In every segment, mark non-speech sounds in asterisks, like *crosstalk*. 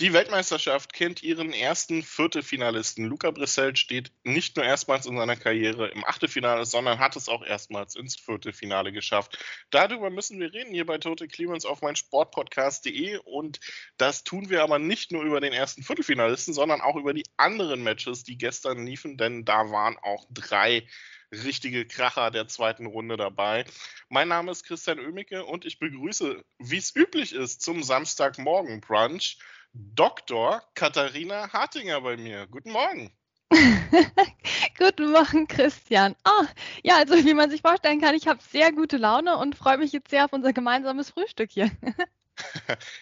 Die Weltmeisterschaft kennt ihren ersten Viertelfinalisten. Luca Brissell steht nicht nur erstmals in seiner Karriere im Achtelfinale, sondern hat es auch erstmals ins Viertelfinale geschafft. Darüber müssen wir reden hier bei Total Clearance auf meinsportpodcast.de und das tun wir aber nicht nur über den ersten Viertelfinalisten, sondern auch über die anderen Matches, die gestern liefen, denn da waren auch drei richtige Kracher der zweiten Runde dabei. Mein Name ist Christian Oemicke und ich begrüße, wie es üblich ist, zum Samstagmorgen Brunch Dr. Katharina Hartinger bei mir. Guten Morgen. *laughs* Guten Morgen, Christian. Oh, ja, also wie man sich vorstellen kann, ich habe sehr gute Laune und freue mich jetzt sehr auf unser gemeinsames Frühstück hier. *laughs*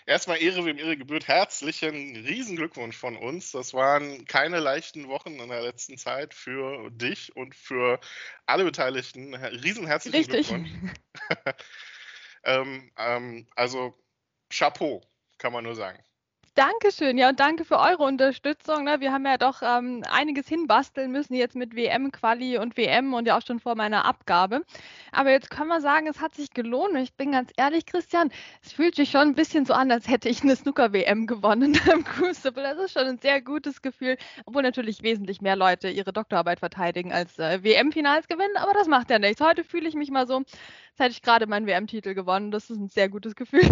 Erstmal Ehre, wem Ehre gebührt. Herzlichen Riesenglückwunsch von uns. Das waren keine leichten Wochen in der letzten Zeit für dich und für alle Beteiligten. Riesenherzlichen Richtig. Glückwunsch. *laughs* ähm, ähm, also Chapeau, kann man nur sagen. Dankeschön, ja, und danke für eure Unterstützung. Ne? Wir haben ja doch ähm, einiges hinbasteln müssen jetzt mit WM-Quali und WM und ja auch schon vor meiner Abgabe. Aber jetzt können wir sagen, es hat sich gelohnt. Und ich bin ganz ehrlich, Christian, es fühlt sich schon ein bisschen so an, als hätte ich eine Snooker-WM gewonnen *laughs* im Crucible. Das ist schon ein sehr gutes Gefühl, obwohl natürlich wesentlich mehr Leute ihre Doktorarbeit verteidigen als äh, WM-Finals gewinnen. Aber das macht ja nichts. Heute fühle ich mich mal so, als hätte ich gerade meinen WM-Titel gewonnen. Das ist ein sehr gutes Gefühl. *laughs*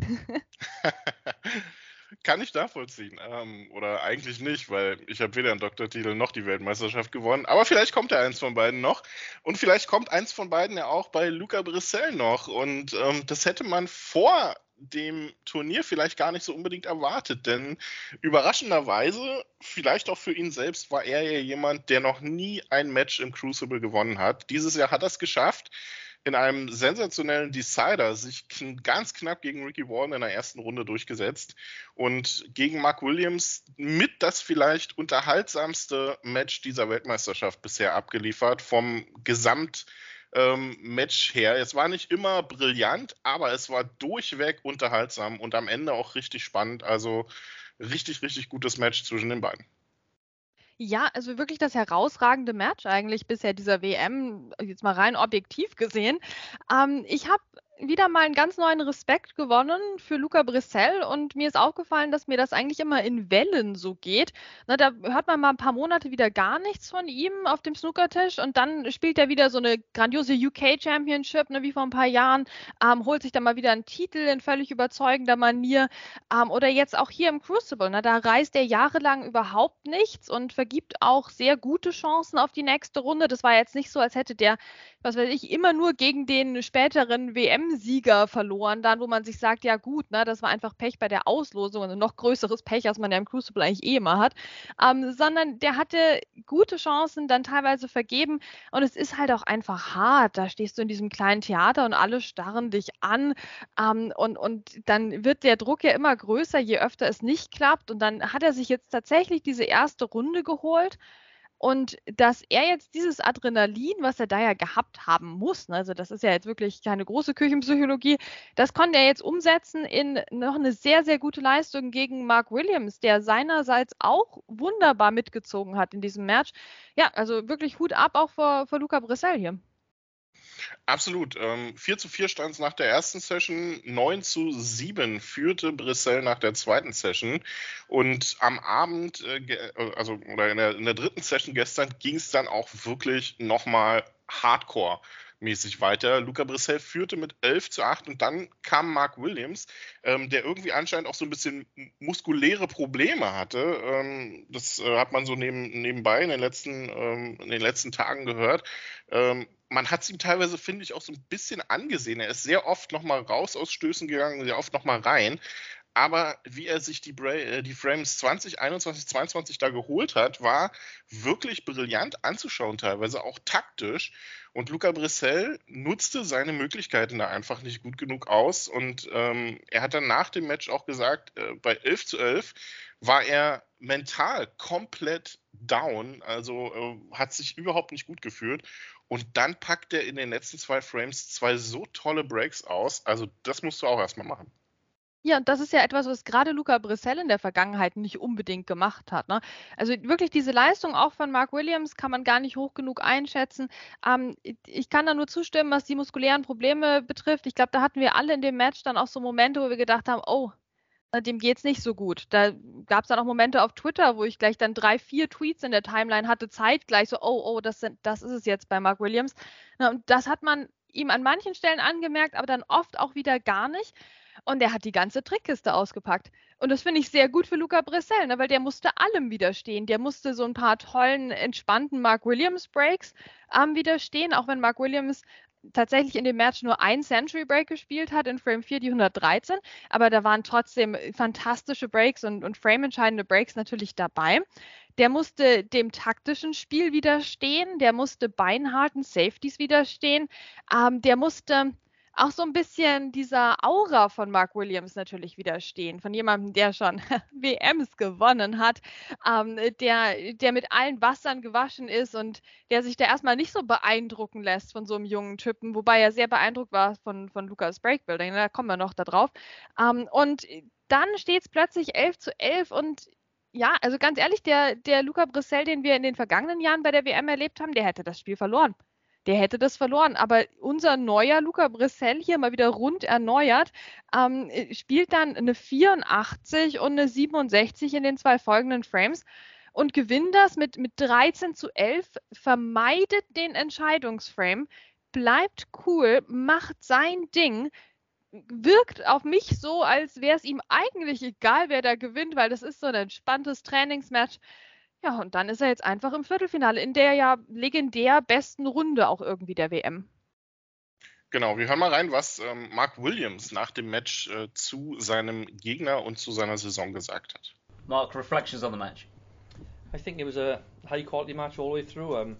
*laughs* Kann ich nachvollziehen. Ähm, oder eigentlich nicht, weil ich habe weder einen Doktortitel noch die Weltmeisterschaft gewonnen. Aber vielleicht kommt ja eins von beiden noch. Und vielleicht kommt eins von beiden ja auch bei Luca Brissell noch. Und ähm, das hätte man vor dem Turnier vielleicht gar nicht so unbedingt erwartet, denn überraschenderweise, vielleicht auch für ihn selbst, war er ja jemand, der noch nie ein Match im Crucible gewonnen hat. Dieses Jahr hat er es geschafft in einem sensationellen Decider sich ganz knapp gegen Ricky Warren in der ersten Runde durchgesetzt und gegen Mark Williams mit das vielleicht unterhaltsamste Match dieser Weltmeisterschaft bisher abgeliefert vom Gesamt ähm, Match her. Es war nicht immer brillant, aber es war durchweg unterhaltsam und am Ende auch richtig spannend. Also richtig, richtig gutes Match zwischen den beiden. Ja, also wirklich das herausragende Match eigentlich bisher dieser WM, jetzt mal rein objektiv gesehen. Ähm, ich habe wieder mal einen ganz neuen Respekt gewonnen für Luca Brissell und mir ist aufgefallen, dass mir das eigentlich immer in Wellen so geht. Na, da hört man mal ein paar Monate wieder gar nichts von ihm auf dem Snookertisch und dann spielt er wieder so eine grandiose UK Championship, ne, wie vor ein paar Jahren, ähm, holt sich dann mal wieder einen Titel in völlig überzeugender Manier ähm, oder jetzt auch hier im Crucible. Ne, da reist er jahrelang überhaupt nichts und vergibt auch sehr gute Chancen auf die nächste Runde. Das war jetzt nicht so, als hätte der, was weiß ich, immer nur gegen den späteren WM WM-Sieger verloren, dann, wo man sich sagt, ja gut, ne, das war einfach Pech bei der Auslosung, also noch größeres Pech, als man ja im Crucible eigentlich eh immer hat, ähm, sondern der hatte gute Chancen dann teilweise vergeben und es ist halt auch einfach hart. Da stehst du in diesem kleinen Theater und alle starren dich an ähm, und, und dann wird der Druck ja immer größer, je öfter es nicht klappt. Und dann hat er sich jetzt tatsächlich diese erste Runde geholt und dass er jetzt dieses Adrenalin, was er da ja gehabt haben muss, ne, also das ist ja jetzt wirklich keine große Küchenpsychologie, das konnte er jetzt umsetzen in noch eine sehr, sehr gute Leistung gegen Mark Williams, der seinerseits auch wunderbar mitgezogen hat in diesem Match. Ja, also wirklich Hut ab auch vor, vor Luca Brissell hier. Absolut. Ähm, 4 zu 4 stand es nach der ersten Session, 9 zu 7 führte Brissell nach der zweiten Session. Und am Abend, äh, äh, also oder in der, in der dritten Session gestern, ging es dann auch wirklich nochmal hardcore mäßig weiter. Luca Brissell führte mit 11 zu 8 und dann kam Mark Williams, ähm, der irgendwie anscheinend auch so ein bisschen muskuläre Probleme hatte. Ähm, das äh, hat man so neben, nebenbei in den letzten, ähm, in den letzten Tagen gehört. Ähm, man hat es ihm teilweise, finde ich, auch so ein bisschen angesehen. Er ist sehr oft nochmal raus aus Stößen gegangen, sehr oft nochmal rein. Aber wie er sich die, Bra äh, die Frames 20, 21, 22 da geholt hat, war wirklich brillant anzuschauen, teilweise auch taktisch. Und Luca Brissell nutzte seine Möglichkeiten da einfach nicht gut genug aus. Und ähm, er hat dann nach dem Match auch gesagt, äh, bei 11 zu 11 war er mental komplett down, also äh, hat sich überhaupt nicht gut gefühlt. Und dann packt er in den letzten zwei Frames zwei so tolle Breaks aus. Also das musst du auch erstmal machen. Ja, und das ist ja etwas, was gerade Luca Brissell in der Vergangenheit nicht unbedingt gemacht hat. Ne? Also wirklich diese Leistung auch von Mark Williams kann man gar nicht hoch genug einschätzen. Ähm, ich kann da nur zustimmen, was die muskulären Probleme betrifft. Ich glaube, da hatten wir alle in dem Match dann auch so Momente, wo wir gedacht haben, oh, dem geht es nicht so gut. Da gab es dann auch Momente auf Twitter, wo ich gleich dann drei, vier Tweets in der Timeline hatte, zeitgleich so, oh, oh, das, sind, das ist es jetzt bei Mark Williams. Und das hat man ihm an manchen Stellen angemerkt, aber dann oft auch wieder gar nicht. Und er hat die ganze Trickkiste ausgepackt. Und das finde ich sehr gut für Luca Bressel, ne, weil der musste allem widerstehen. Der musste so ein paar tollen, entspannten Mark Williams Breaks ähm, widerstehen, auch wenn Mark Williams tatsächlich in dem Match nur ein Century Break gespielt hat, in Frame 4 die 113, aber da waren trotzdem fantastische Breaks und, und frame-entscheidende Breaks natürlich dabei. Der musste dem taktischen Spiel widerstehen, der musste beinharten Safeties widerstehen, ähm, der musste auch so ein bisschen dieser Aura von Mark Williams natürlich widerstehen, von jemandem, der schon *laughs* WMs gewonnen hat, ähm, der, der mit allen Wassern gewaschen ist und der sich da erstmal nicht so beeindrucken lässt von so einem jungen Typen, wobei er sehr beeindruckt war von, von Lukas Breakbuilding, da kommen wir noch da drauf. Ähm, und dann steht es plötzlich 11 zu 11 und ja, also ganz ehrlich, der, der Luca Brissell, den wir in den vergangenen Jahren bei der WM erlebt haben, der hätte das Spiel verloren der hätte das verloren. Aber unser neuer Luca Brissell hier mal wieder rund erneuert, ähm, spielt dann eine 84 und eine 67 in den zwei folgenden Frames und gewinnt das mit, mit 13 zu 11, vermeidet den Entscheidungsframe, bleibt cool, macht sein Ding, wirkt auf mich so, als wäre es ihm eigentlich egal, wer da gewinnt, weil das ist so ein entspanntes Trainingsmatch. Ja, und dann ist er jetzt einfach im Viertelfinale in der ja legendär besten Runde auch irgendwie der WM. Genau, wir hören mal rein, was ähm, Mark Williams nach dem Match äh, zu seinem Gegner und zu seiner Saison gesagt hat. Mark, reflections on the match. I think it was a high quality match all the way through. Um,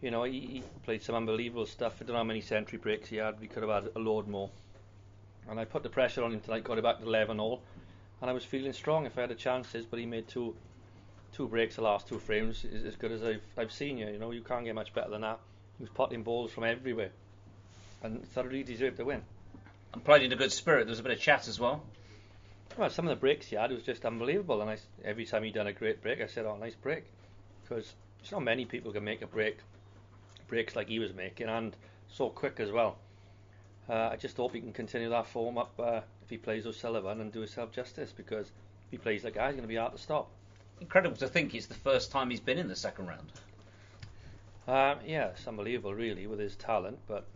you know, he, he, played some unbelievable stuff. I don't know how many century breaks he had. We could have had a load more. And I put the pressure on him tonight, got it back to 11 all. And I was feeling strong if I had the chances, but he made two two breaks the last two frames is as good as I've I've seen you. You know, you can't get much better than that. He was potting balls from everywhere, and thoroughly deserved the win. And played in a good spirit. There was a bit of chat as well. Well, some of the breaks he had was just unbelievable, and I, every time he done a great break, I said, "Oh, nice break," because it's not many people can make a break, breaks like he was making, and so quick as well. Uh, I just hope he can continue that form up uh, if he plays O'Sullivan and do himself justice, because if he plays like that, he's going to be hard to stop incredible to think it's the first time he's been in the second round. Um, yeah, it's unbelievable, really, with his talent. But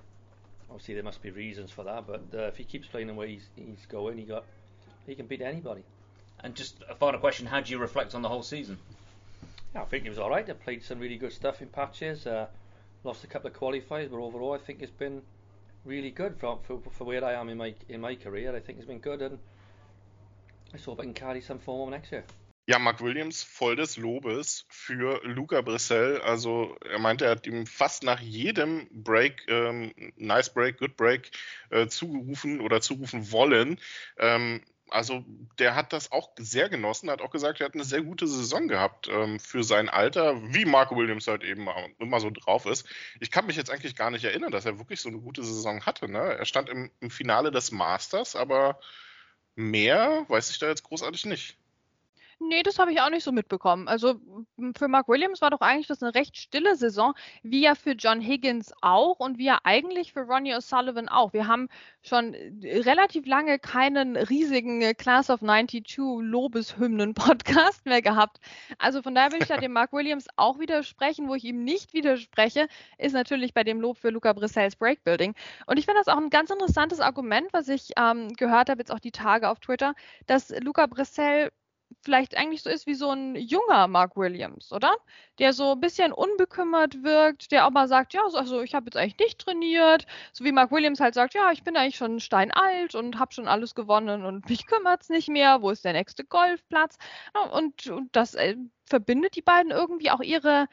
obviously there must be reasons for that. But uh, if he keeps playing the way he's, he's going, he got he can beat anybody. And just a final question: How do you reflect on the whole season? Yeah, I think it was all right. I played some really good stuff in patches. Uh, lost a couple of qualifiers, but overall, I think it's been really good for, for, for where I am in my in my career. I think it's been good, and I hope I can carry some form next year. Ja, Mark Williams voll des Lobes für Luca Brissell. Also er meinte, er hat ihm fast nach jedem Break, ähm, Nice Break, Good Break, äh, zugerufen oder zurufen wollen. Ähm, also der hat das auch sehr genossen, hat auch gesagt, er hat eine sehr gute Saison gehabt ähm, für sein Alter, wie Mark Williams halt eben immer so drauf ist. Ich kann mich jetzt eigentlich gar nicht erinnern, dass er wirklich so eine gute Saison hatte. Ne? Er stand im, im Finale des Masters, aber mehr weiß ich da jetzt großartig nicht. Nee, das habe ich auch nicht so mitbekommen. Also für Mark Williams war doch eigentlich das eine recht stille Saison, wie ja für John Higgins auch und wie ja eigentlich für Ronnie O'Sullivan auch. Wir haben schon äh, relativ lange keinen riesigen äh, Class of 92 Lobeshymnen-Podcast *laughs* mehr gehabt. Also von daher will ich da *laughs* dem Mark Williams auch widersprechen. Wo ich ihm nicht widerspreche, ist natürlich bei dem Lob für Luca Brissells Breakbuilding. Und ich finde das auch ein ganz interessantes Argument, was ich ähm, gehört habe, jetzt auch die Tage auf Twitter, dass Luca Brissell vielleicht eigentlich so ist wie so ein junger Mark Williams, oder? Der so ein bisschen unbekümmert wirkt, der mal sagt, ja, also ich habe jetzt eigentlich nicht trainiert, so wie Mark Williams halt sagt, ja, ich bin eigentlich schon steinalt und habe schon alles gewonnen und *laughs* mich kümmert es nicht mehr, wo ist der nächste Golfplatz? Und, und das äh, verbindet die beiden irgendwie auch ihre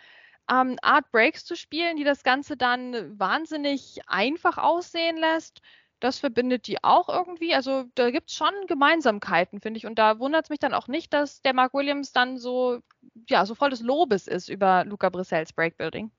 ähm, Art Breaks zu spielen, die das Ganze dann wahnsinnig einfach aussehen lässt das verbindet die auch irgendwie. Also da gibt es schon Gemeinsamkeiten, finde ich. Und da wundert es mich dann auch nicht, dass der Mark Williams dann so, ja, so voll des Lobes ist über Luca Brissells Breakbuilding.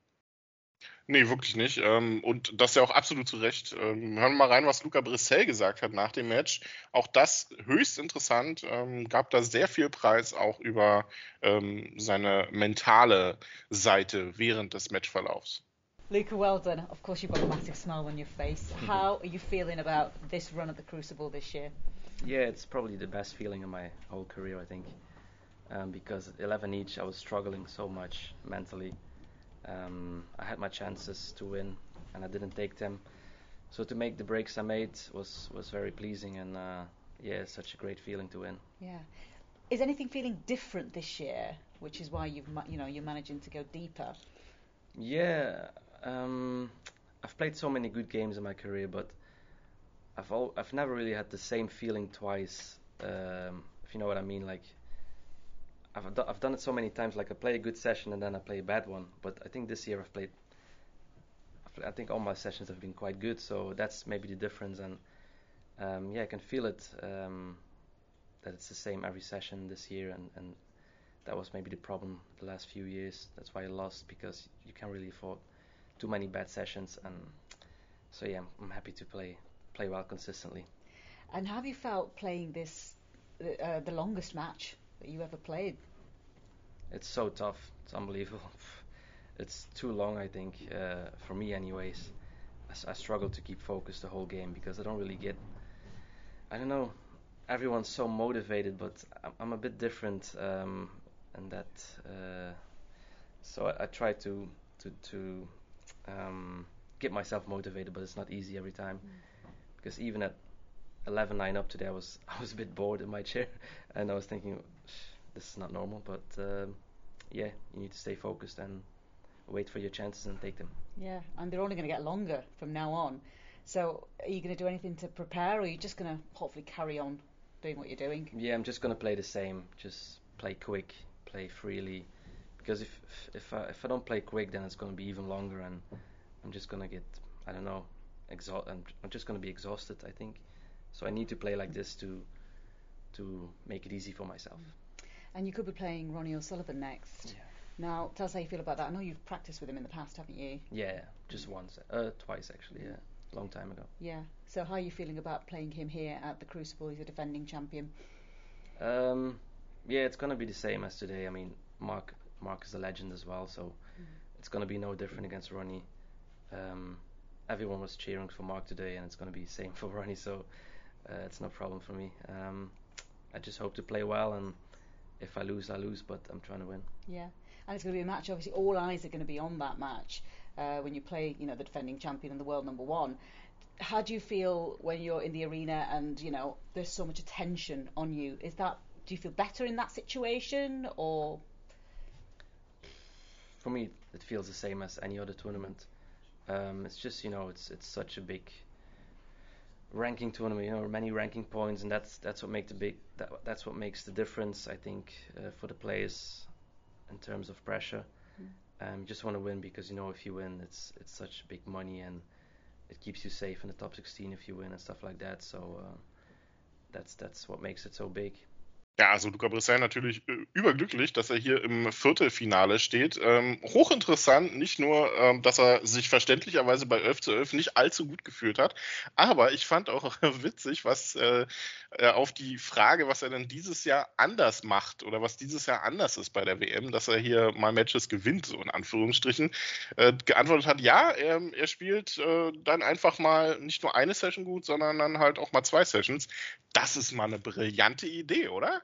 Nee, wirklich nicht. Ähm, und das ja auch absolut zu Recht. Ähm, hören wir mal rein, was Luca Brissell gesagt hat nach dem Match. Auch das höchst interessant. Ähm, gab da sehr viel Preis auch über seine mentale Seite während des Matchverlaufs. Luca, well done. Of course, you've got a massive smile on your face. How are you feeling about this run at the Crucible this year? Yeah, it's probably the best feeling in my whole career, I think. Um, because at 11 each, I was struggling so much mentally. Um, I had my chances to win, and I didn't take them. So to make the breaks I made was was very pleasing, and uh, yeah, such a great feeling to win. Yeah. Is anything feeling different this year, which is why you've you know you're managing to go deeper? Yeah, um, I've played so many good games in my career, but I've I've never really had the same feeling twice. Um, if you know what I mean, like I've do- I've done it so many times. Like I play a good session and then I play a bad one. But I think this year I've played. I think all my sessions have been quite good. So that's maybe the difference. And um, yeah, I can feel it um, that it's the same every session this year. And, and that was maybe the problem the last few years. That's why I lost because you can't really afford too many bad sessions. And so yeah, I'm, I'm happy to play play well consistently. And have you felt playing this uh, the longest match that you ever played? It's so tough. It's unbelievable. *laughs* It's too long, I think, uh, for me, anyways. I, I, struggle to keep focused the whole game because I don't really get. I don't know. Everyone's so motivated, but I'm, I'm a bit different, um, and that. Uh, so I, I, try to to to um, get myself motivated, but it's not easy every time. Mm. Because even at 11-9 up today, I was *laughs* I was a bit bored in my chair, *laughs* and I was thinking, this is not normal. But um, yeah, you need to stay focused and wait for your chances and take them. Yeah, and they're only going to get longer from now on. So are you going to do anything to prepare, or are you just going to hopefully carry on doing what you're doing? Yeah, I'm just going to play the same. Just play quick, play freely. Because if if I, if I don't play quick, then it's going to be even longer, and I'm just going to get I don't know exhaust. I'm, I'm just going to be exhausted. I think. So I need to play like this to to make it easy for myself. And you could be playing Ronnie O'Sullivan next. Yeah. Now, tell us how you feel about that. I know you've practiced with him in the past, haven't you? Yeah, just once, uh, twice actually. Yeah, long time ago. Yeah. So how are you feeling about playing him here at the Crucible? He's a defending champion. Um, yeah, it's gonna be the same as today. I mean, Mark Mark is a legend as well, so mm. it's gonna be no different against Ronnie. Um, everyone was cheering for Mark today, and it's gonna be the *laughs* same for Ronnie. So uh, it's no problem for me. Um, I just hope to play well, and if I lose, I lose. But I'm trying to win. Yeah, and it's going to be a match. Obviously, all eyes are going to be on that match uh, when you play, you know, the defending champion and the world number one. How do you feel when you're in the arena and you know there's so much attention on you? Is that do you feel better in that situation or? For me, it feels the same as any other tournament. Um, it's just you know it's it's such a big ranking tournament. You know, many ranking points, and that's that's what makes the big that, that's what makes the difference. I think uh, for the players in terms of pressure. Mm. Um, you just want to win because you know if you win, it's it's such big money and it keeps you safe in the top 16 if you win and stuff like that. So uh, that's that's what makes it so big. Ja, also Luca Brissell natürlich äh, überglücklich, dass er hier im Viertelfinale steht. Ähm, hochinteressant, nicht nur, ähm, dass er sich verständlicherweise bei 11 zu 11 nicht allzu gut gefühlt hat, aber ich fand auch *laughs* witzig, was äh, äh, auf die Frage, was er denn dieses Jahr anders macht oder was dieses Jahr anders ist bei der WM, dass er hier mal Matches gewinnt, so in Anführungsstrichen, äh, geantwortet hat, ja, er, er spielt äh, dann einfach mal nicht nur eine Session gut, sondern dann halt auch mal zwei Sessions. Das ist mal eine brillante Idee, oder?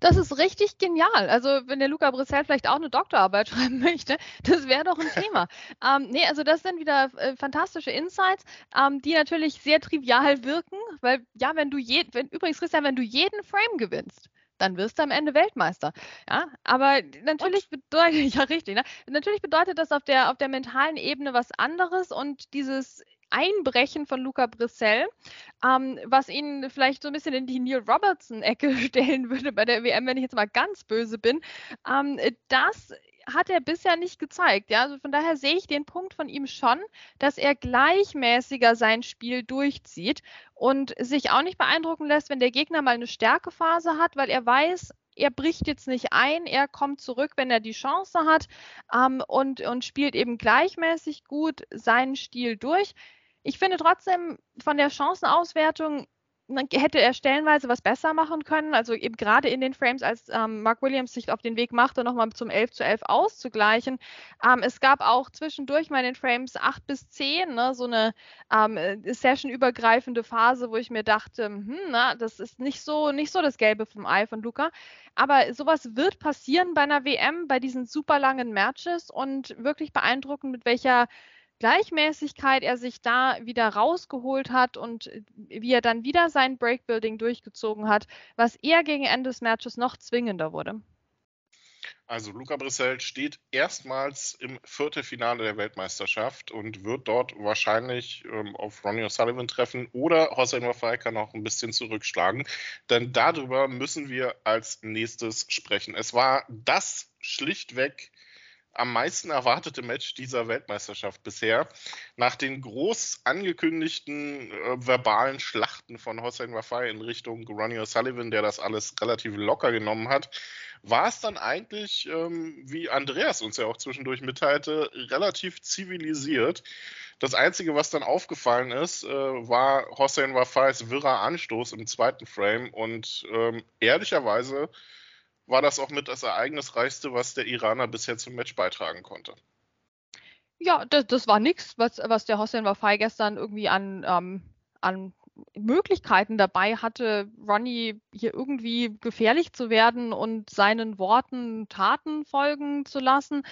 Das ist richtig genial. Also, wenn der Luca Brissell vielleicht auch eine Doktorarbeit *laughs* schreiben möchte, das wäre doch ein Thema. *laughs* ähm, nee, also das sind wieder äh, fantastische Insights, ähm, die natürlich sehr trivial wirken, weil ja, wenn du je, wenn, übrigens Christian, wenn du jeden Frame gewinnst, dann wirst du am Ende Weltmeister. Ja, aber natürlich und? bedeutet, *laughs* ja richtig, ne? natürlich bedeutet das auf der, auf der mentalen Ebene was anderes und dieses Einbrechen von Luca Brissell, ähm, was ihn vielleicht so ein bisschen in die Neil Robertson-Ecke *laughs* stellen würde bei der WM, wenn ich jetzt mal ganz böse bin. Ähm, das hat er bisher nicht gezeigt. Ja? Also von daher sehe ich den Punkt von ihm schon, dass er gleichmäßiger sein Spiel durchzieht und sich auch nicht beeindrucken lässt, wenn der Gegner mal eine Stärkephase hat, weil er weiß, er bricht jetzt nicht ein, er kommt zurück, wenn er die Chance hat ähm, und, und spielt eben gleichmäßig gut seinen Stil durch. Ich finde trotzdem von der Chancenauswertung hätte er stellenweise was besser machen können. Also eben gerade in den Frames, als ähm, Mark Williams sich auf den Weg machte, nochmal zum 11 zu 11 auszugleichen. Ähm, es gab auch zwischendurch mal in den Frames 8 bis 10 ne, so eine ähm, äh, sessionübergreifende Phase, wo ich mir dachte, hm, na, das ist nicht so, nicht so das Gelbe vom Ei von Luca. Aber sowas wird passieren bei einer WM, bei diesen super langen Matches und wirklich beeindruckend, mit welcher Gleichmäßigkeit er sich da wieder rausgeholt hat und äh, wie er dann wieder sein Breakbuilding durchgezogen hat, was eher gegen Ende des Matches noch zwingender wurde. Also Luca Brissell steht erstmals im Viertelfinale der Weltmeisterschaft und wird dort wahrscheinlich ähm, auf Ronnie O'Sullivan treffen oder Hossein Wafai kann auch ein bisschen zurückschlagen. Denn darüber müssen wir als nächstes sprechen. Es war das schlichtweg am meisten erwartete Match dieser Weltmeisterschaft bisher. Nach den groß angekündigten äh, verbalen Schlachten von Hossein Wafai in Richtung Ronnie O'Sullivan, der das alles relativ locker genommen hat, war es dann eigentlich, ähm, wie Andreas uns ja auch zwischendurch mitteilte, relativ zivilisiert. Das Einzige, was dann aufgefallen ist, äh, war Hossein Wafais wirrer Anstoß im zweiten Frame und ähm, ehrlicherweise war das auch mit das ereignisreichste, was der Iraner bisher zum Match beitragen konnte. Ja, das, das war nichts, was, was der Hossein Wafai gestern irgendwie an, ähm, an Möglichkeiten dabei hatte, Ronnie hier irgendwie gefährlich zu werden und seinen Worten Taten folgen zu lassen.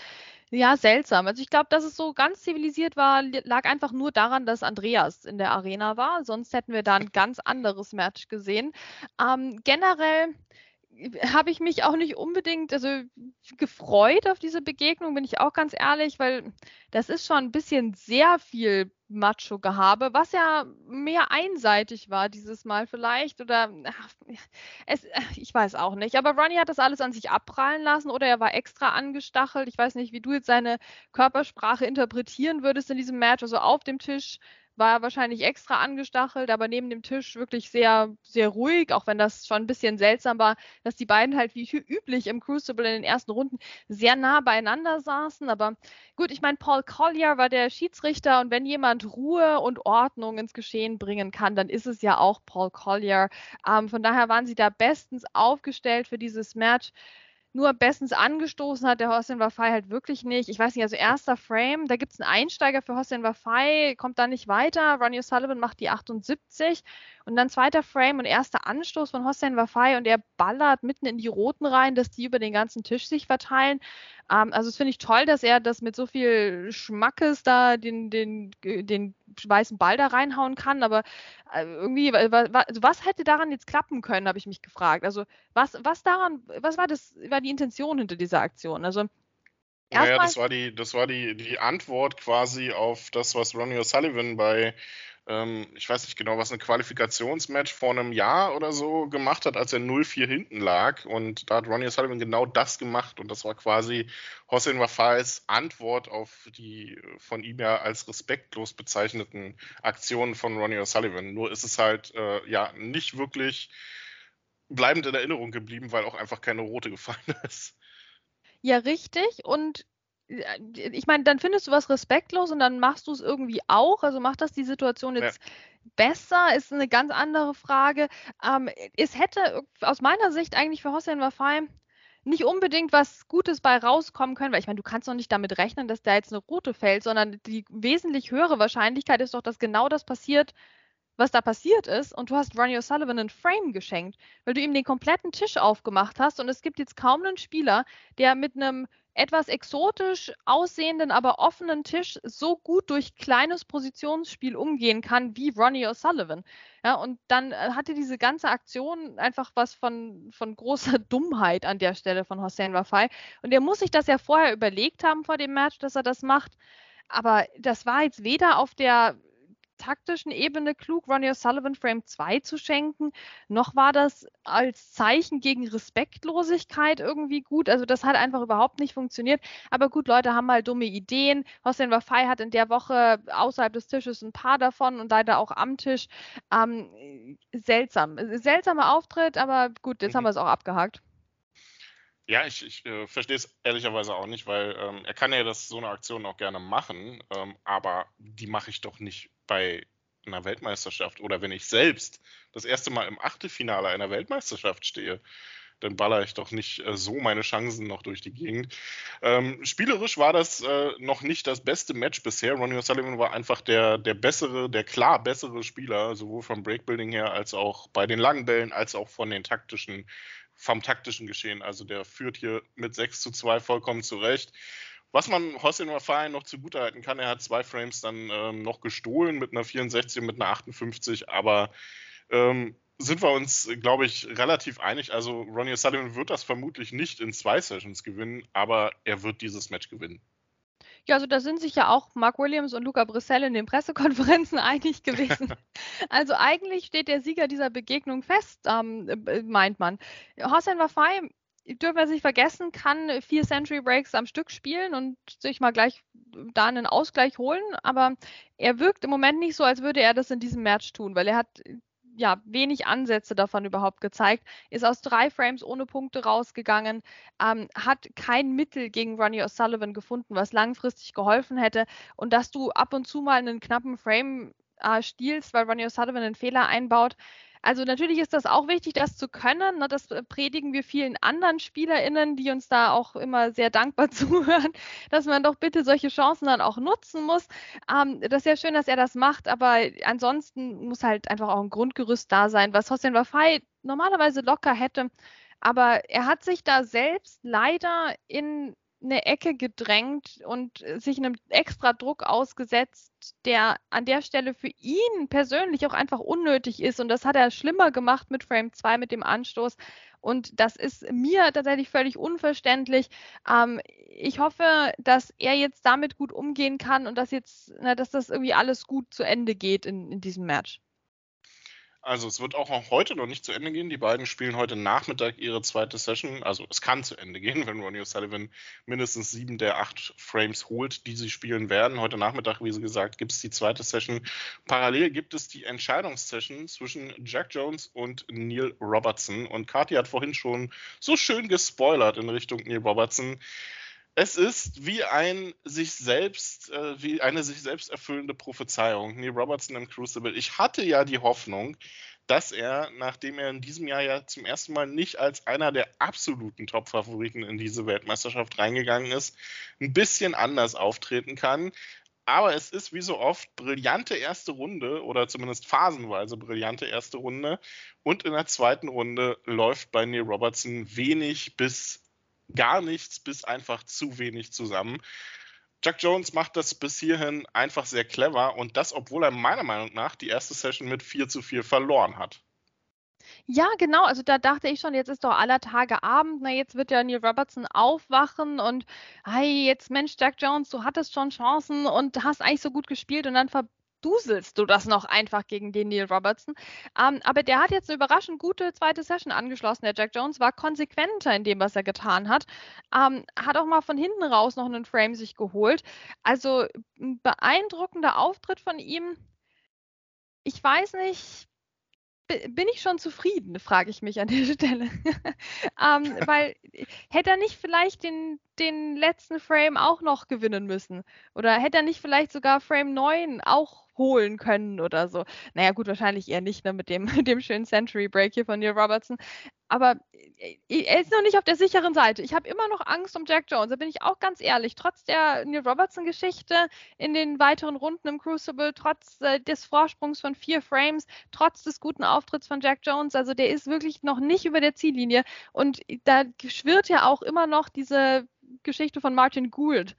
Ja, seltsam. Also ich glaube, dass es so ganz zivilisiert war, lag einfach nur daran, dass Andreas in der Arena war. Sonst hätten wir da ein ganz anderes Match gesehen. Ähm, generell habe ich mich auch nicht unbedingt also gefreut auf diese Begegnung, bin ich auch ganz ehrlich, weil das ist schon ein bisschen sehr viel Macho-Gehabe, was ja mehr einseitig war dieses Mal vielleicht oder es, ich weiß auch nicht. Aber Ronnie hat das alles an sich abprallen lassen oder er war extra angestachelt. Ich weiß nicht, wie du jetzt seine Körpersprache interpretieren würdest in diesem Match, also auf dem Tisch war wahrscheinlich extra angestachelt, aber neben dem Tisch wirklich sehr, sehr ruhig, auch wenn das schon ein bisschen seltsam war, dass die beiden halt wie üblich im Crucible in den ersten Runden sehr nah beieinander saßen. Aber gut, ich meine, Paul Collier war der Schiedsrichter und wenn jemand Ruhe und Ordnung ins Geschehen bringen kann, dann ist es ja auch Paul Collier. Ähm, von daher waren sie da bestens aufgestellt für dieses Match nur bestens angestoßen hat der Hossein Wafai halt wirklich nicht. Ich weiß nicht, also erster Frame, da gibt es einen Einsteiger für Hossein Wafai, kommt da nicht weiter. Ronnie O'Sullivan macht die 78 und dann zweiter Frame und erster Anstoß von Hossein Wafai und er ballert mitten in die Roten rein, dass die über den ganzen Tisch sich verteilen. Ähm, also das finde ich toll, dass er das mit so viel Schmackes da den, den, den weißen Ball da reinhauen kann. Aber äh, irgendwie, also was hätte daran jetzt klappen können, habe ich mich gefragt. Also was, was daran, was war das, war die Intention hinter dieser Aktion? Also naja, das war die, das war die, die Antwort quasi auf das, was Ronnie O'Sullivan bei ähm, ich weiß nicht genau, was ein Qualifikationsmatch vor einem Jahr oder so gemacht hat, als er 0-4 hinten lag. Und da hat Ronnie Sullivan genau das gemacht. Und das war quasi Hossein Wafais Antwort auf die von ihm ja als respektlos bezeichneten Aktionen von Ronnie O'Sullivan. Nur ist es halt äh, ja nicht wirklich bleibend in Erinnerung geblieben, weil auch einfach keine rote gefallen *laughs* ist. Ja, richtig. Und ich meine, dann findest du was respektlos und dann machst du es irgendwie auch. Also macht das die Situation jetzt ja. besser? Ist eine ganz andere Frage. Ähm, es hätte aus meiner Sicht eigentlich für Hossein Wafai nicht unbedingt was Gutes bei rauskommen können, weil ich meine, du kannst doch nicht damit rechnen, dass da jetzt eine rote fällt, sondern die wesentlich höhere Wahrscheinlichkeit ist doch, dass genau das passiert, was da passiert ist und du hast Ronnie O'Sullivan einen Frame geschenkt, weil du ihm den kompletten Tisch aufgemacht hast und es gibt jetzt kaum einen Spieler, der mit einem etwas exotisch aussehenden, aber offenen Tisch so gut durch kleines Positionsspiel umgehen kann wie Ronnie O'Sullivan. Ja, und dann äh, hatte diese ganze Aktion einfach was von, von großer *laughs* Dummheit an der Stelle von Hossein Wafai. Und er muss sich das ja vorher überlegt haben vor dem Match, dass er das macht. Aber das war jetzt weder auf der taktischen Ebene klug, Ronnie O'Sullivan Frame 2 zu schenken, noch war das als Zeichen gegen Respektlosigkeit irgendwie gut. Also das hat einfach überhaupt nicht funktioniert. Aber gut, Leute haben mal dumme Ideen. Hossein Wafai hat in der Woche außerhalb des Tisches ein paar davon und leider auch am Tisch. Ähm, seltsam. Seltsamer Auftritt, aber gut, jetzt mhm. haben wir es auch abgehakt. Ja, ich, ich äh, verstehe es ehrlicherweise auch nicht, weil ähm, er kann ja das so eine Aktion auch gerne machen, ähm, aber die mache ich doch nicht bei einer Weltmeisterschaft oder wenn ich selbst das erste Mal im Achtelfinale einer Weltmeisterschaft stehe dann baller ich doch nicht äh, so meine Chancen noch durch die Gegend. Ähm, spielerisch war das äh, noch nicht das beste Match bisher. Ronnie O'Sullivan war einfach der, der bessere, der klar bessere Spieler, sowohl vom Breakbuilding her als auch bei den langen Bällen, als auch von den taktischen, vom taktischen Geschehen. Also der führt hier mit 6 zu 2 vollkommen zurecht. Was man Hossein Wafai noch zugutehalten kann, er hat zwei Frames dann ähm, noch gestohlen mit einer 64 und mit einer 58, aber ähm, sind wir uns, glaube ich, relativ einig. Also Ronnie O'Sullivan wird das vermutlich nicht in zwei Sessions gewinnen, aber er wird dieses Match gewinnen. Ja, also da sind sich ja auch Mark Williams und Luca Brissell in den Pressekonferenzen *laughs* einig gewesen. *laughs* also eigentlich steht der Sieger dieser Begegnung fest, ähm, äh, meint man. Hossein Wafai, dürfen wir nicht vergessen, kann vier Century Breaks am Stück spielen und sich mal gleich da einen Ausgleich holen, aber er wirkt im Moment nicht so, als würde er das in diesem Match tun, weil er hat ja, wenig Ansätze davon überhaupt gezeigt, ist aus drei Frames ohne Punkte rausgegangen, ähm, hat kein Mittel gegen Ronnie O'Sullivan gefunden, was langfristig geholfen hätte. Und dass du ab und zu mal einen knappen Frame äh, stiehlst, weil Ronnie O'Sullivan einen Fehler einbaut, also natürlich ist das auch wichtig, das zu können. Ne? Das äh, predigen wir vielen anderen SpielerInnen, die uns da auch immer sehr dankbar *laughs* zuhören, dass man doch bitte solche Chancen dann auch nutzen muss. Ähm, das ist ja schön, dass er das macht, aber ansonsten muss halt einfach auch ein Grundgerüst da sein, was Hossein Wafai normalerweise locker hätte. Aber er hat sich da selbst leider in eine Ecke gedrängt und sich einem extra Druck ausgesetzt, der an der Stelle für ihn persönlich auch einfach unnötig ist. Und das hat er schlimmer gemacht mit Frame 2, mit dem Anstoß. Und das ist mir tatsächlich völlig unverständlich. Ähm, ich hoffe, dass er jetzt damit gut umgehen kann und dass jetzt, na, dass das irgendwie alles gut zu Ende geht in, in diesem Match. Also es wird auch heute noch nicht zu Ende gehen. Die beiden spielen heute Nachmittag ihre zweite Session. Also es kann zu Ende gehen, *laughs* wenn Ronnie O'Sullivan mindestens sieben der acht Frames holt, die sie spielen werden. Heute Nachmittag, wie gesagt, gibt es die zweite Session. Parallel gibt es die Entscheidungssession zwischen Jack Jones und Neil Robertson. Und Kati hat vorhin schon so schön gespoilert in Richtung Neil Robertson es ist wie ein sich selbst, äh, wie eine sich selbst erfüllende Prophezeiung. Neil Robertson im Crucible. Ich hatte ja die Hoffnung, dass er, nachdem er in diesem Jahr ja zum ersten Mal nicht als einer der absoluten Top-Favoriten in diese Weltmeisterschaft reingegangen ist, ein bisschen anders auftreten kann. Aber es ist wie so oft brillante erste Runde oder zumindest phasenweise brillante erste Runde. Und in der zweiten Runde läuft bei Neil Robertson wenig bis gar nichts bis einfach zu wenig zusammen. Jack Jones macht das bis hierhin einfach sehr clever und das, obwohl er meiner Meinung nach die erste Session mit 4 zu 4 verloren hat. Ja, genau. Also da dachte ich schon, jetzt ist doch aller Tage Abend. Na, jetzt wird ja Neil Robertson aufwachen und hey, jetzt Mensch, Jack Jones, du hattest schon Chancen und hast eigentlich so gut gespielt und dann ver duselst du das noch einfach gegen den Neil Robertson. Ähm, aber der hat jetzt eine überraschend gute zweite Session angeschlossen. Der Jack Jones war konsequenter in dem, was er getan hat. Ähm, hat auch mal von hinten raus noch einen Frame sich geholt. Also ein beeindruckender Auftritt von ihm. Ich weiß nicht, bin ich schon zufrieden, frage ich mich an der *laughs* Stelle. ähm, weil hätte er nicht vielleicht den, den letzten Frame auch noch gewinnen müssen? Oder hätte er nicht vielleicht sogar Frame 9 auch holen können oder so. Naja, gut, wahrscheinlich eher nicht ne, mit, dem, *laughs* dem schönen Century Break hier von Neil Robertson. Aber äh, er ist noch nicht auf der sicheren Seite. Ich habe immer noch Angst um Jack Jones, da bin ich auch ganz ehrlich. Trotz der Neil Robertson-Geschichte in den weiteren Runden im Crucible, trotz äh, des Vorsprungs von vier Frames, trotz des guten Auftritts von Jack Jones, also der ist wirklich noch nicht über der Ziellinie. Und da schwirrt ja auch immer noch diese Geschichte von Martin Gould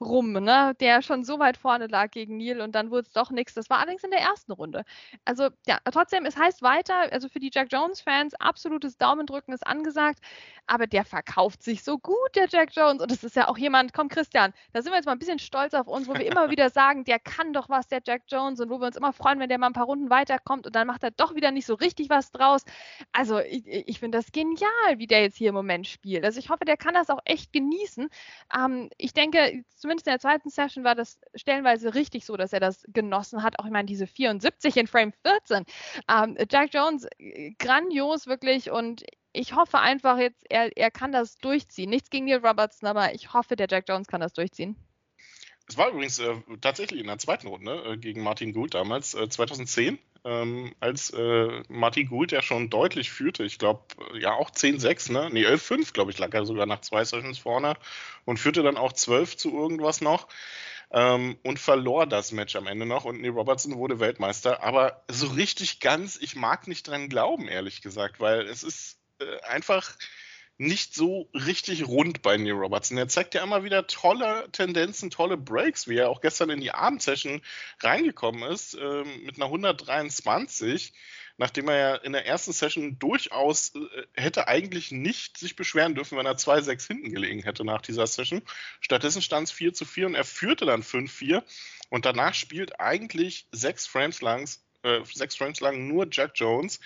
rum, ne? der schon so weit vorne lag gegen Neil und dann wurde es doch nichts. Das war allerdings in der ersten Runde. Also ja, trotzdem, es heißt weiter, also für die Jack Jones-Fans, absolutes Daumendrücken ist angesagt, aber der verkauft sich so gut, der Jack Jones. Und das ist ja auch jemand, komm Christian, da sind wir jetzt mal ein bisschen stolz auf uns, wo wir immer *laughs* wieder sagen, der kann doch was, der Jack Jones, und wo wir uns immer freuen, wenn der mal ein paar Runden weiterkommt und dann macht er doch wieder nicht so richtig was draus. Also ich, ich finde das genial, wie der jetzt hier im Moment spielt. Also ich hoffe, der kann das auch echt genießen. Ähm, ich denke, zum zumindest in der zweiten Session war das stellenweise richtig so, dass er das genossen hat. Auch ich meine, diese 74 in Frame 14. Ähm, Jack Jones, äh, grandios wirklich und ich hoffe einfach jetzt, er, er kann das durchziehen. Nichts gegen Neil Robertson, aber ich hoffe, der Jack Jones kann das durchziehen. Es war übrigens äh, tatsächlich in der zweiten Runde äh, gegen Martin Gould damals, äh, 2010, ähm, als äh, Martin Gould ja schon deutlich führte. Ich glaube, ja auch 10-6, ne? Nee, 11-5, glaube ich, lag er sogar nach zwei Sessions vorne und führte dann auch 12 zu irgendwas noch. Ähm, und verlor das Match am Ende noch und Neil Robertson wurde Weltmeister. Aber so richtig ganz, ich mag nicht dran glauben, ehrlich gesagt, weil es ist äh, einfach nicht so richtig rund bei Neil Robertson. Er zeigt ja immer wieder tolle Tendenzen, tolle Breaks, wie er auch gestern in die Abendsession reingekommen ist, äh, mit einer 123, nachdem er ja in der ersten Session durchaus äh, hätte eigentlich nicht sich beschweren dürfen, wenn er 2-6 hinten gelegen hätte nach dieser Session. Stattdessen stand es 4 zu 4 und er führte dann 5-4 und danach spielt eigentlich sechs Frames lang, äh, sechs Frames lang nur Jack Jones.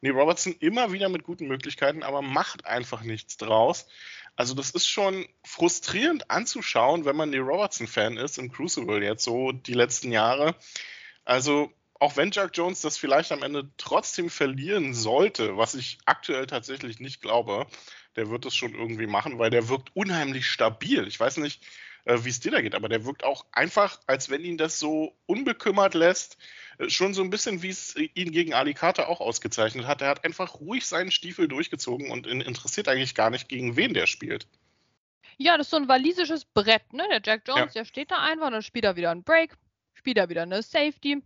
Nee, Robertson immer wieder mit guten Möglichkeiten, aber macht einfach nichts draus. Also das ist schon frustrierend anzuschauen, wenn man die Robertson-Fan ist im Crucible jetzt so die letzten Jahre. Also auch wenn Jack Jones das vielleicht am Ende trotzdem verlieren sollte, was ich aktuell tatsächlich nicht glaube, der wird es schon irgendwie machen, weil der wirkt unheimlich stabil. Ich weiß nicht, äh, wie es dir da geht, aber der wirkt auch einfach, als wenn ihn das so unbekümmert lässt schon so ein bisschen, wie es ihn gegen Ali Carter auch ausgezeichnet hat. Er hat einfach ruhig seinen Stiefel durchgezogen und interessiert eigentlich gar nicht, gegen wen der spielt. Ja, das ist so ein walisisches Brett, ne? Der Jack Jones, ja. der steht da einfach, dann spielt er wieder einen Break, spielt er wieder eine Safety.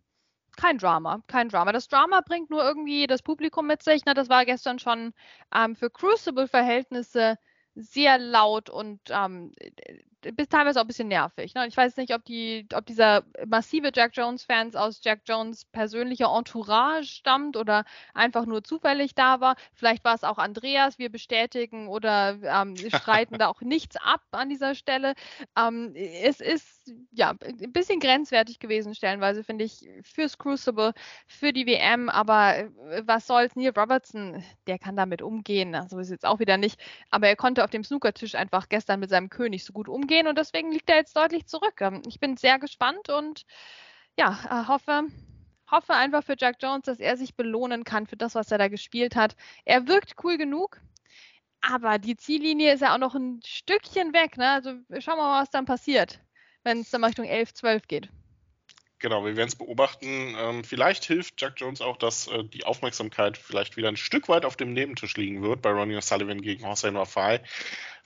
Kein Drama, kein Drama. Das Drama bringt nur irgendwie das Publikum mit sich. Ne? Das war gestern schon ähm, für Crucible-Verhältnisse sehr laut und ähm, bis teilweise auch ein bisschen nervig. Ne? Ich weiß nicht, ob, die, ob dieser massive Jack Jones-Fans aus Jack Jones persönlicher Entourage stammt oder einfach nur zufällig da war. Vielleicht war es auch Andreas, wir bestätigen oder ähm, *laughs* streiten da auch nichts ab an dieser Stelle. Ähm, es ist ja ein bisschen grenzwertig gewesen, stellenweise, finde ich, fürs Crucible, für die WM, aber äh, was soll's, Neil Robertson, der kann damit umgehen. Also ist jetzt auch wieder nicht, aber er konnte auf dem Snookertisch einfach gestern mit seinem König so gut umgehen gehen und deswegen liegt er jetzt deutlich zurück. Ähm, ich bin sehr gespannt und ja, äh, hoffe, hoffe einfach für Jack Jones, dass er sich belohnen kann für das, was er da gespielt hat. Er wirkt cool genug, aber die Ziellinie ist ja auch noch ein Stückchen weg. Ne? Also schauen wir mal, was dann passiert, wenn es dann Richtung 11, 12 geht. Genau, wir werden es beobachten. Ähm, vielleicht hilft Jack Jones auch, dass äh, die Aufmerksamkeit vielleicht wieder ein Stück weit auf dem Nebentisch liegen wird bei Ronnie O'Sullivan gegen Hossein Rafai.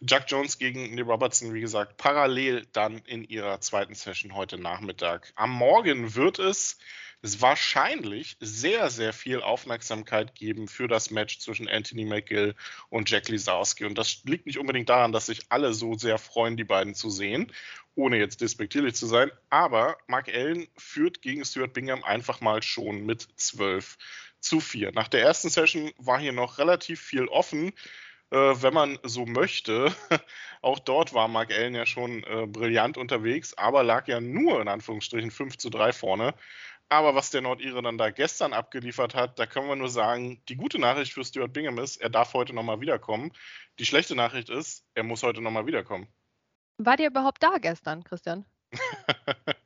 Jack Jones gegen Neil Robertson, wie gesagt, parallel dann in ihrer zweiten Session heute Nachmittag. Am Morgen wird es wahrscheinlich sehr, sehr viel Aufmerksamkeit geben für das Match zwischen Anthony McGill und Jack Lisowski. Und das liegt nicht unbedingt daran, dass sich alle so sehr freuen, die beiden zu sehen, ohne jetzt despektierlich zu sein. Aber Mark Allen führt gegen Stuart Bingham einfach mal schon mit 12 zu 4. Nach der ersten Session war hier noch relativ viel offen. Äh, wenn man so möchte. *laughs* Auch dort war Mark Allen ja schon äh, brillant unterwegs, aber lag ja nur in Anführungsstrichen 5 zu 3 vorne. Aber was der Nordire dann da gestern abgeliefert hat, da können wir nur sagen, die gute Nachricht für Stuart Bingham ist, er darf heute nochmal wiederkommen. Die schlechte Nachricht ist, er muss heute nochmal wiederkommen. War der überhaupt da gestern, Christian? *laughs*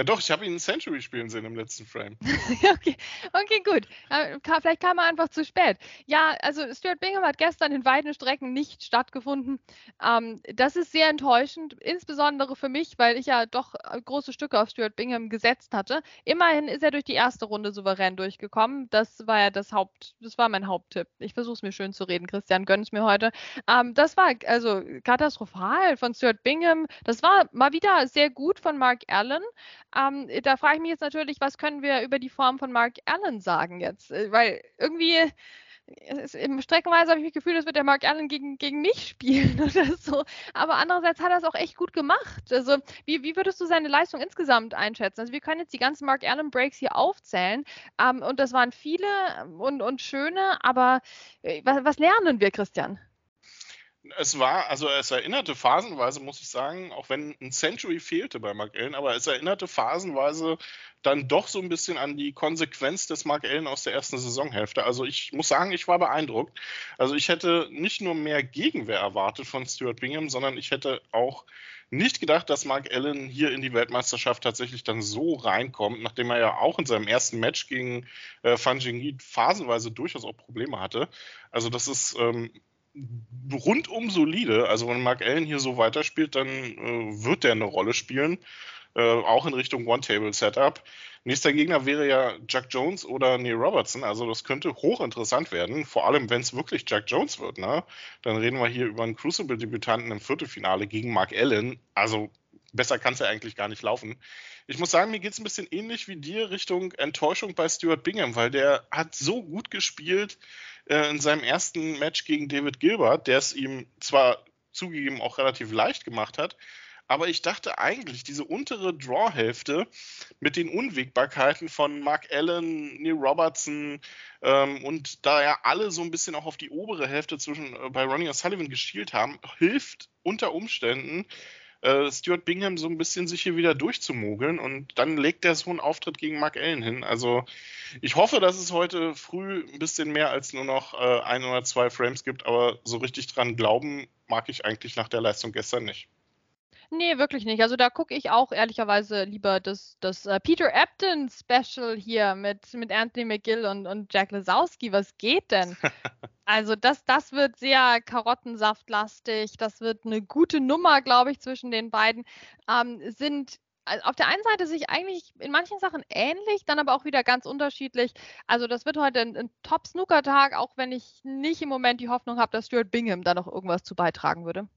Ja doch, ich habe ihn Century spielen sehen im letzten Frame. *laughs* okay. okay, gut. Vielleicht kam er einfach zu spät. Ja, also Stuart Bingham hat gestern in weiten Strecken nicht stattgefunden. Ähm, das ist sehr enttäuschend, insbesondere für mich, weil ich ja doch äh, große Stücke auf Stuart Bingham gesetzt hatte. Immerhin ist er durch die erste Runde souverän durchgekommen. Das war ja das Haupt, das war mein Haupttipp. Ich versuche es mir schön zu reden, Christian, gönn es mir heute. Ähm, das war also katastrophal von Stuart Bingham. Das war mal wieder sehr gut von Mark Allen. Ähm, da frage ich mich jetzt natürlich, was können wir über die Form von Mark Allen sagen jetzt? Äh, weil irgendwie ist, im Streckenweise habe ich das Gefühl, das wird der Mark Allen gegen, gegen mich *laughs* spielen oder so. Aber andererseits hat er es auch echt gut gemacht. Also, wie, wie würdest du seine Leistung insgesamt einschätzen? Also, wir können jetzt die ganzen Mark Allen Breaks hier aufzählen. Ähm, und das waren viele und, und schöne, aber äh, was, was lernen wir, Christian? Es war, also es erinnerte phasenweise, muss ich sagen, auch wenn ein Century fehlte bei Mark Allen, aber es erinnerte phasenweise dann doch so ein bisschen an die Konsequenz des Mark Allen aus der ersten Saisonhälfte. Also ich muss sagen, ich war beeindruckt. Also ich hätte nicht nur mehr Gegenwehr erwartet von Stuart Bingham, sondern ich hätte auch nicht gedacht, dass Mark Allen hier in die Weltmeisterschaft tatsächlich dann so reinkommt, nachdem er ja auch in seinem ersten Match gegen äh, Fan Jingyi phasenweise durchaus auch Probleme hatte. Also das ist ähm, rundum solide. Also wenn Mark Allen hier so weiterspielt, dann äh, wird der eine Rolle spielen. Äh, auch in Richtung One-Table-Setup. Nächster Gegner wäre ja Jack Jones oder Neil Robertson. Also das könnte hochinteressant werden, vor allem wenn es wirklich Jack Jones wird. Ne? Dann reden wir hier über einen Crucible-Debütanten im Viertelfinale gegen Mark Allen. Also besser kann es ja eigentlich gar nicht laufen. Ich muss sagen, mir geht es ein bisschen ähnlich wie dir Richtung Enttäuschung bei Stuart Bingham, weil der hat so gut gespielt äh, in seinem ersten Match gegen David Gilbert, der es ihm zwar zugegeben auch relativ leicht gemacht hat, aber ich dachte eigentlich, diese untere Draw-Hälfte mit den Unwägbarkeiten von Mark Allen, Neil Robertson ähm, und da ja alle so ein bisschen auch auf die obere Hälfte zwischen äh, bei Ronnie O'Sullivan geschielt haben, hilft unter Umständen äh, Stuart Bingham so ein bisschen sich hier wieder durchzumogeln und dann legt er so einen Auftritt gegen Mark Allen hin. Also ich hoffe, dass es heute früh ein bisschen mehr als nur noch äh, ein oder zwei Frames gibt, aber so richtig dran glauben mag ich eigentlich nach der Leistung gestern nicht. Nee, wirklich nicht. Also da gucke ich auch ehrlicherweise lieber das, das uh, Peter Ebdon Special hier mit, mit Anthony McGill und, und Jack Lesowski. Was geht denn? *laughs* also das, das wird sehr Karottensaftlastig. Das wird eine gute Nummer, glaube ich, zwischen den beiden. Ähm, sind auf der einen Seite sich eigentlich in manchen Sachen ähnlich, dann aber auch wieder ganz unterschiedlich. Also das wird heute ein, ein Top-Snooker-Tag, auch wenn ich nicht im Moment die Hoffnung habe, dass Stuart Bingham da noch irgendwas zu beitragen würde.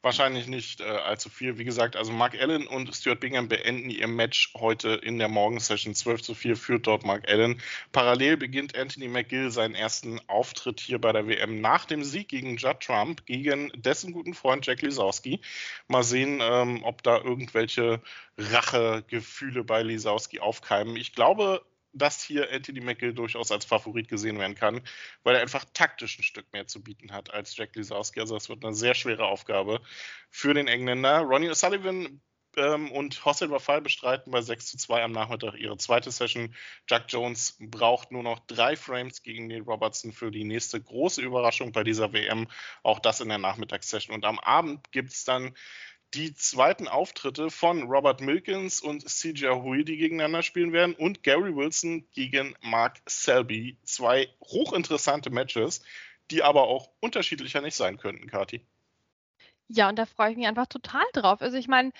Wahrscheinlich nicht äh, allzu viel. Wie gesagt, also Mark Allen und Stuart Bingham beenden ihr Match heute in der Morgensession 12 zu 4 führt dort Mark Allen. Parallel beginnt Anthony McGill seinen ersten Auftritt hier bei der WM nach dem Sieg gegen Judd Trump, gegen dessen guten Freund Jack Lisowski. Mal sehen, ähm, ob da irgendwelche Rachegefühle bei Lisowski aufkeimen. Ich glaube, dass hier Anthony McGill durchaus als Favorit gesehen werden kann, weil er einfach taktisch ein Stück mehr zu bieten hat als Jack Lisowski. Also das wird eine sehr schwere Aufgabe für den Engländer. Ronnie O'Sullivan ähm, und Hossein Wafal bestreiten bei 6 zu 2 am Nachmittag ihre zweite Session. Jack Jones braucht nur noch drei Frames gegen Neil Robertson für die nächste große Überraschung bei dieser WM. Auch das in der Nachmittagssession. Und am Abend gibt es dann die zweiten Auftritte von Robert Milkins und CJ Hui, die gegeneinander spielen werden, und Gary Wilson gegen Mark Selby. Zwei hochinteressante Matches, die aber auch unterschiedlicher nicht sein könnten, Kati. Ja, und da freue ich mich einfach total drauf. Also ich meine,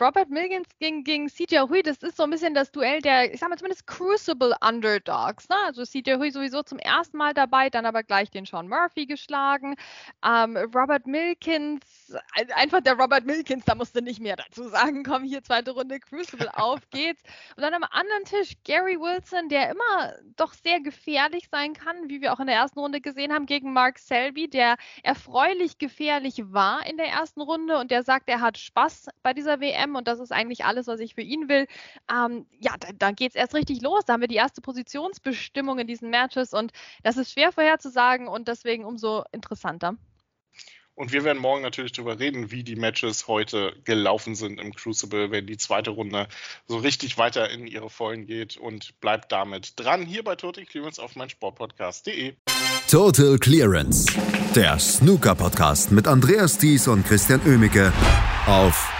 Robert Milgins gegen, gegen CJ Hui, das ist so ein bisschen das Duell der, ich sag mal zumindest Crucible Underdogs. Ne? Also CJ Hui sowieso zum ersten Mal dabei, dann aber gleich den Sean Murphy geschlagen. Ähm, Robert Milkins, einfach der Robert Milkins, da musste nicht mehr dazu sagen. *laughs* Komm, hier zweite Runde Crucible, auf geht's. Und dann am anderen Tisch Gary Wilson, der immer doch sehr gefährlich sein kann, wie wir auch in der ersten Runde gesehen haben, gegen Mark Selby, der erfreulich gefährlich war in der ersten Runde und der sagt, er hat Spaß bei dieser dieser WM und das ist eigentlich alles, was ich für ihn will. Ähm, ja, da, da geht es erst richtig los. Da haben wir die erste Positionsbestimmung in diesen Matches und das ist schwer vorherzusagen und deswegen umso interessanter. Und wir werden morgen natürlich darüber reden, wie die Matches heute gelaufen sind im Crucible, wenn die zweite Runde so richtig weiter in ihre Vollen geht. Und bleibt damit dran hier bei Total Clearance auf meinsportpodcast.de. Total Clearance, der Snooker-Podcast mit Andreas Thies und Christian Oemicke auf